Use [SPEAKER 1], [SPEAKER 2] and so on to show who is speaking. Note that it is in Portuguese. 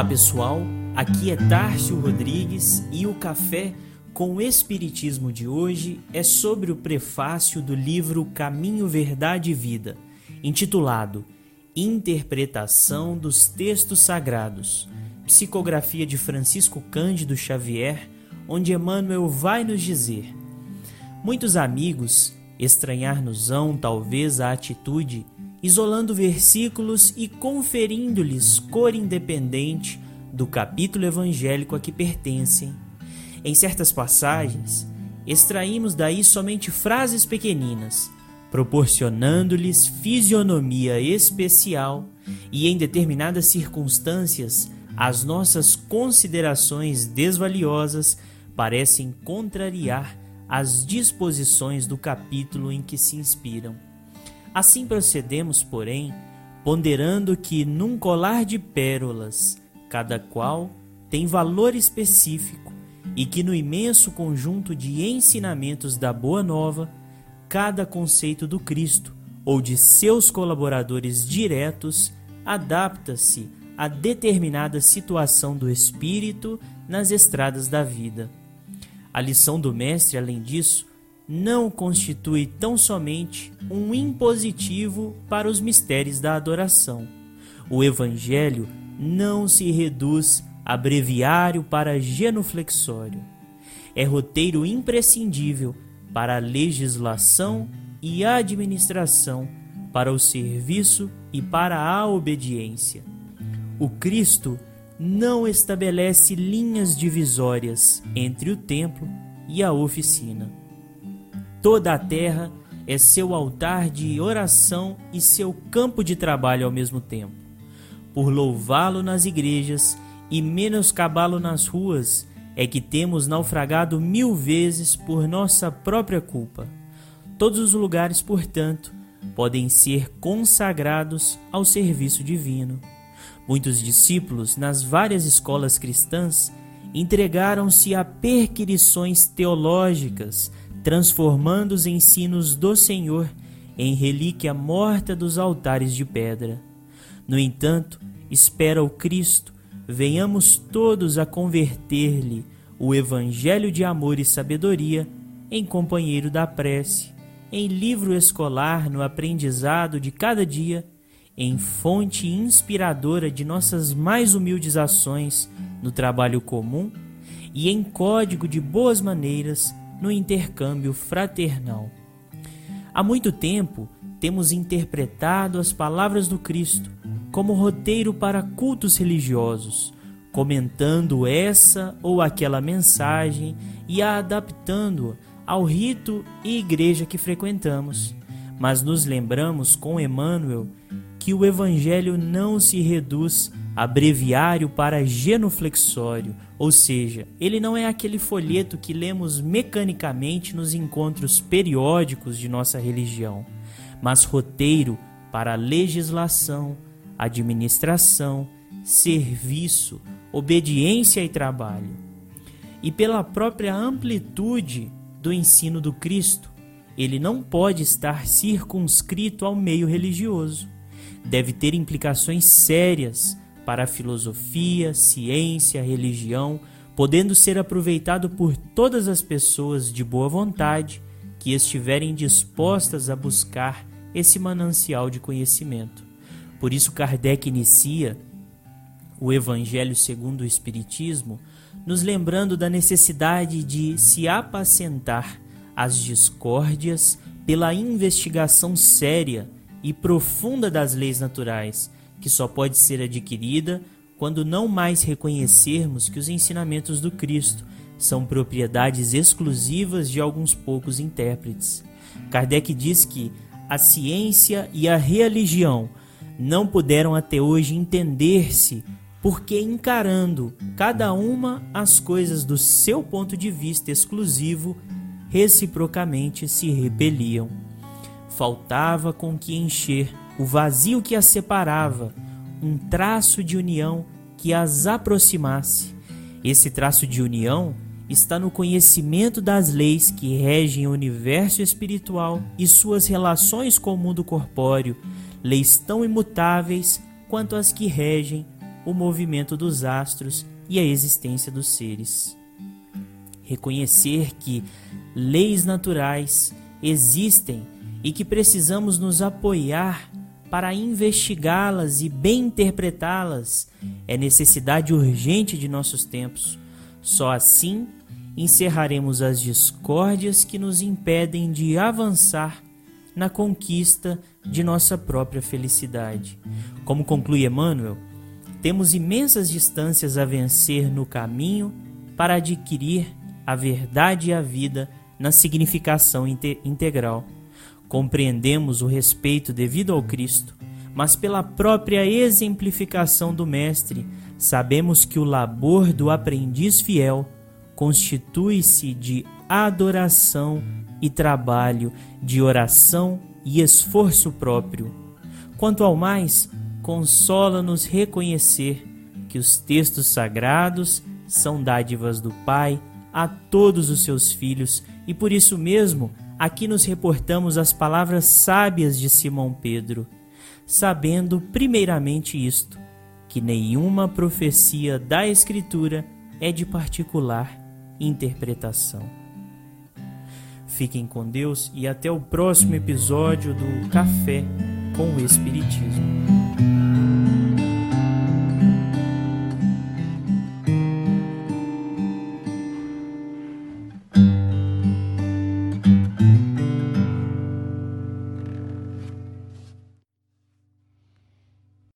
[SPEAKER 1] Olá pessoal, aqui é Tárcio Rodrigues e o café com o Espiritismo de hoje é sobre o prefácio do livro Caminho, Verdade e Vida, intitulado Interpretação dos Textos Sagrados, psicografia de Francisco Cândido Xavier, onde Emmanuel vai nos dizer: Muitos amigos estranhar-nos-ão talvez a atitude isolando versículos e conferindo-lhes cor independente do capítulo evangélico a que pertencem. Em certas passagens, extraímos daí somente frases pequeninas, proporcionando-lhes fisionomia especial e, em determinadas circunstâncias, as nossas considerações desvaliosas parecem contrariar as disposições do capítulo em que se inspiram. Assim procedemos, porém, ponderando que num colar de pérolas, cada qual tem valor específico e que no imenso conjunto de ensinamentos da Boa Nova, cada conceito do Cristo ou de seus colaboradores diretos adapta-se a determinada situação do espírito nas estradas da vida. A lição do Mestre, além disso, não constitui tão somente um impositivo para os mistérios da adoração. O Evangelho não se reduz a breviário para genuflexório. É roteiro imprescindível para a legislação e administração, para o serviço e para a obediência. O Cristo não estabelece linhas divisórias entre o templo e a oficina Toda a terra é seu altar de oração e seu campo de trabalho ao mesmo tempo. Por louvá-lo nas igrejas e menoscabá-lo nas ruas, é que temos naufragado mil vezes por nossa própria culpa. Todos os lugares, portanto, podem ser consagrados ao serviço divino. Muitos discípulos, nas várias escolas cristãs, entregaram-se a perquirições teológicas transformando os ensinos do Senhor em relíquia morta dos altares de pedra. No entanto, espera o Cristo, venhamos todos a converter-lhe o evangelho de amor e sabedoria em companheiro da prece, em livro escolar no aprendizado de cada dia, em fonte inspiradora de nossas mais humildes ações no trabalho comum e em código de boas maneiras no intercâmbio fraternal. Há muito tempo temos interpretado as palavras do Cristo como roteiro para cultos religiosos, comentando essa ou aquela mensagem e a adaptando ao rito e igreja que frequentamos. Mas nos lembramos com Emmanuel que o Evangelho não se reduz a breviário para genuflexório, ou seja, ele não é aquele folheto que lemos mecanicamente nos encontros periódicos de nossa religião, mas roteiro para legislação, administração, serviço, obediência e trabalho. E pela própria amplitude do ensino do Cristo, ele não pode estar circunscrito ao meio religioso deve ter implicações sérias para a filosofia, ciência, religião, podendo ser aproveitado por todas as pessoas de boa vontade que estiverem dispostas a buscar esse manancial de conhecimento. Por isso, Kardec inicia o Evangelho segundo o Espiritismo, nos lembrando da necessidade de se apacentar as discórdias pela investigação séria e profunda das leis naturais, que só pode ser adquirida quando não mais reconhecermos que os ensinamentos do Cristo são propriedades exclusivas de alguns poucos intérpretes. Kardec diz que a ciência e a religião não puderam até hoje entender-se porque encarando cada uma as coisas do seu ponto de vista exclusivo, reciprocamente se repeliam faltava com que encher o vazio que as separava, um traço de união que as aproximasse. Esse traço de união está no conhecimento das leis que regem o universo espiritual e suas relações com o mundo corpóreo, leis tão imutáveis quanto as que regem o movimento dos astros e a existência dos seres. Reconhecer que leis naturais existem e que precisamos nos apoiar para investigá-las e bem interpretá-las é necessidade urgente de nossos tempos. Só assim encerraremos as discórdias que nos impedem de avançar na conquista de nossa própria felicidade. Como conclui Emmanuel, temos imensas distâncias a vencer no caminho para adquirir a verdade e a vida na significação integral. Compreendemos o respeito devido ao Cristo, mas pela própria exemplificação do Mestre, sabemos que o labor do aprendiz fiel constitui-se de adoração e trabalho, de oração e esforço próprio. Quanto ao mais, consola-nos reconhecer que os textos sagrados são dádivas do Pai a todos os seus filhos e por isso mesmo aqui nos reportamos as palavras sábias de Simão Pedro, sabendo primeiramente isto, que nenhuma profecia da Escritura é de particular interpretação. Fiquem com Deus e até o próximo episódio do Café com o Espiritismo.